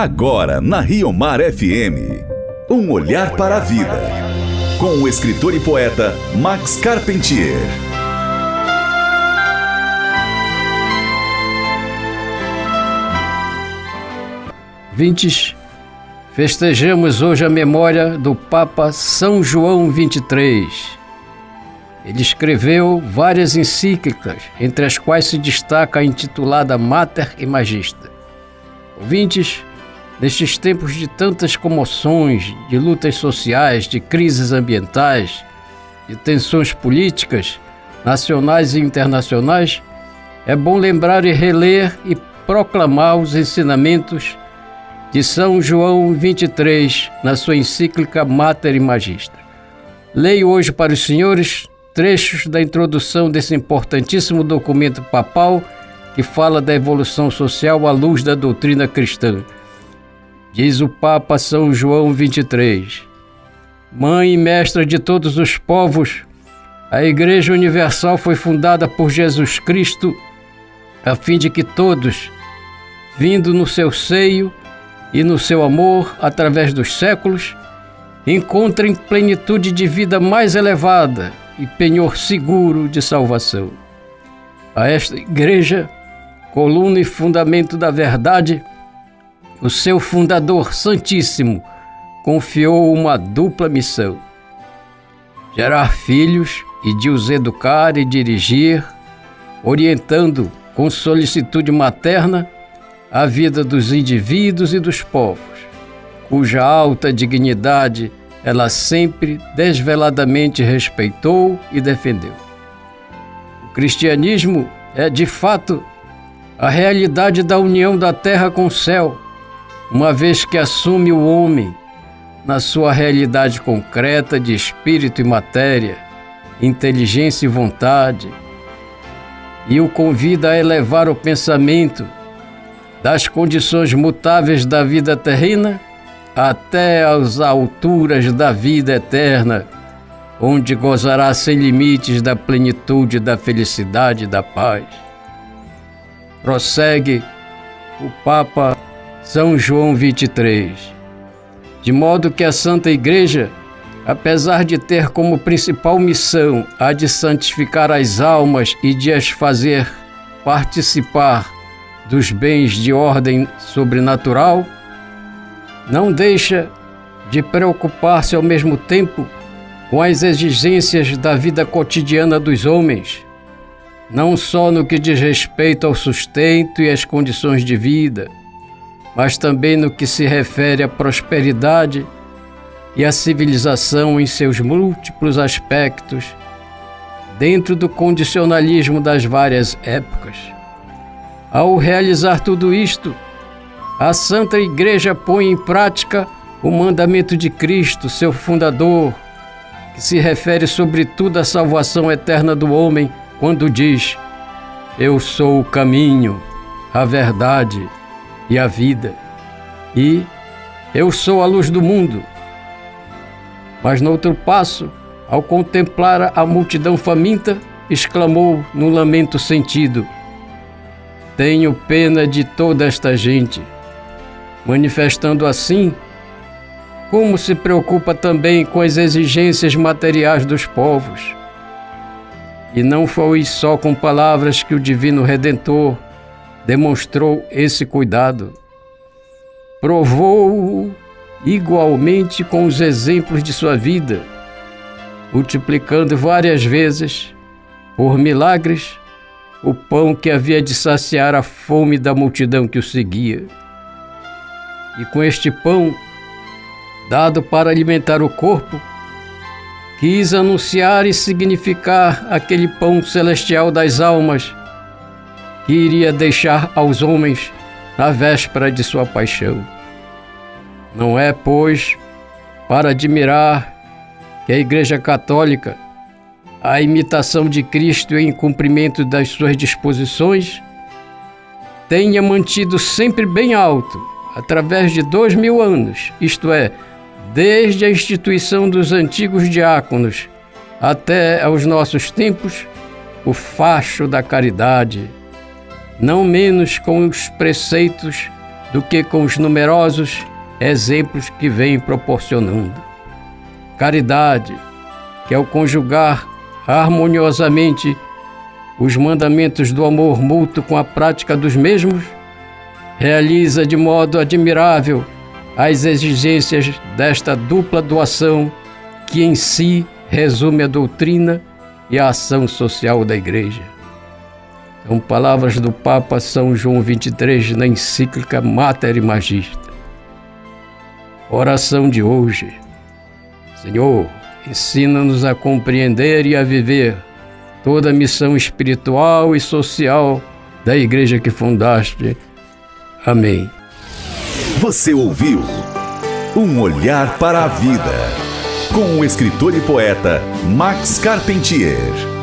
Agora na Rio Mar FM. Um olhar para a vida. Com o escritor e poeta Max Carpentier. Vintes, festejamos hoje a memória do Papa São João XXIII. Ele escreveu várias encíclicas, entre as quais se destaca a intitulada Mater e Magister. Ouvintes, Nestes tempos de tantas comoções, de lutas sociais, de crises ambientais, de tensões políticas, nacionais e internacionais, é bom lembrar e reler e proclamar os ensinamentos de São João 23 na sua encíclica Mater Magistra. Leio hoje para os senhores trechos da introdução desse importantíssimo documento papal que fala da evolução social à luz da doutrina cristã Diz o Papa São João 23. Mãe e mestra de todos os povos, a Igreja Universal foi fundada por Jesus Cristo a fim de que todos, vindo no seu seio e no seu amor através dos séculos, encontrem plenitude de vida mais elevada e penhor seguro de salvação. A esta Igreja, coluna e fundamento da verdade, o seu fundador santíssimo confiou uma dupla missão: gerar filhos e de os educar e dirigir, orientando com solicitude materna a vida dos indivíduos e dos povos, cuja alta dignidade ela sempre desveladamente respeitou e defendeu. O cristianismo é, de fato, a realidade da união da terra com o céu uma vez que assume o homem na sua realidade concreta de espírito e matéria, inteligência e vontade, e o convida a elevar o pensamento das condições mutáveis da vida terrena até as alturas da vida eterna, onde gozará sem limites da plenitude da felicidade e da paz. Prossegue o Papa são João 23. De modo que a Santa Igreja, apesar de ter como principal missão a de santificar as almas e de as fazer participar dos bens de ordem sobrenatural, não deixa de preocupar-se ao mesmo tempo com as exigências da vida cotidiana dos homens, não só no que diz respeito ao sustento e às condições de vida, mas também no que se refere à prosperidade e à civilização em seus múltiplos aspectos, dentro do condicionalismo das várias épocas. Ao realizar tudo isto, a Santa Igreja põe em prática o mandamento de Cristo, seu fundador, que se refere sobretudo à salvação eterna do homem, quando diz: Eu sou o caminho, a verdade e a vida. E eu sou a luz do mundo. Mas no outro passo, ao contemplar a multidão faminta, exclamou no lamento sentido: Tenho pena de toda esta gente, manifestando assim como se preocupa também com as exigências materiais dos povos. E não foi só com palavras que o Divino Redentor demonstrou esse cuidado. Provou-o igualmente com os exemplos de sua vida, multiplicando várias vezes, por milagres, o pão que havia de saciar a fome da multidão que o seguia. E com este pão, dado para alimentar o corpo, quis anunciar e significar aquele pão celestial das almas que iria deixar aos homens na véspera de sua paixão. Não é, pois, para admirar que a Igreja Católica, a imitação de Cristo em cumprimento das suas disposições, tenha mantido sempre bem alto, através de dois mil anos, isto é, desde a instituição dos antigos diáconos até aos nossos tempos, o facho da caridade não menos com os preceitos do que com os numerosos exemplos que vem proporcionando. Caridade, que é o conjugar harmoniosamente os mandamentos do amor mútuo com a prática dos mesmos, realiza de modo admirável as exigências desta dupla doação que em si resume a doutrina e a ação social da Igreja. São palavras do Papa São João XXIII na encíclica Mater Magista. Oração de hoje. Senhor, ensina-nos a compreender e a viver toda a missão espiritual e social da Igreja que fundaste. Amém. Você ouviu Um Olhar para a Vida, com o escritor e poeta Max Carpentier.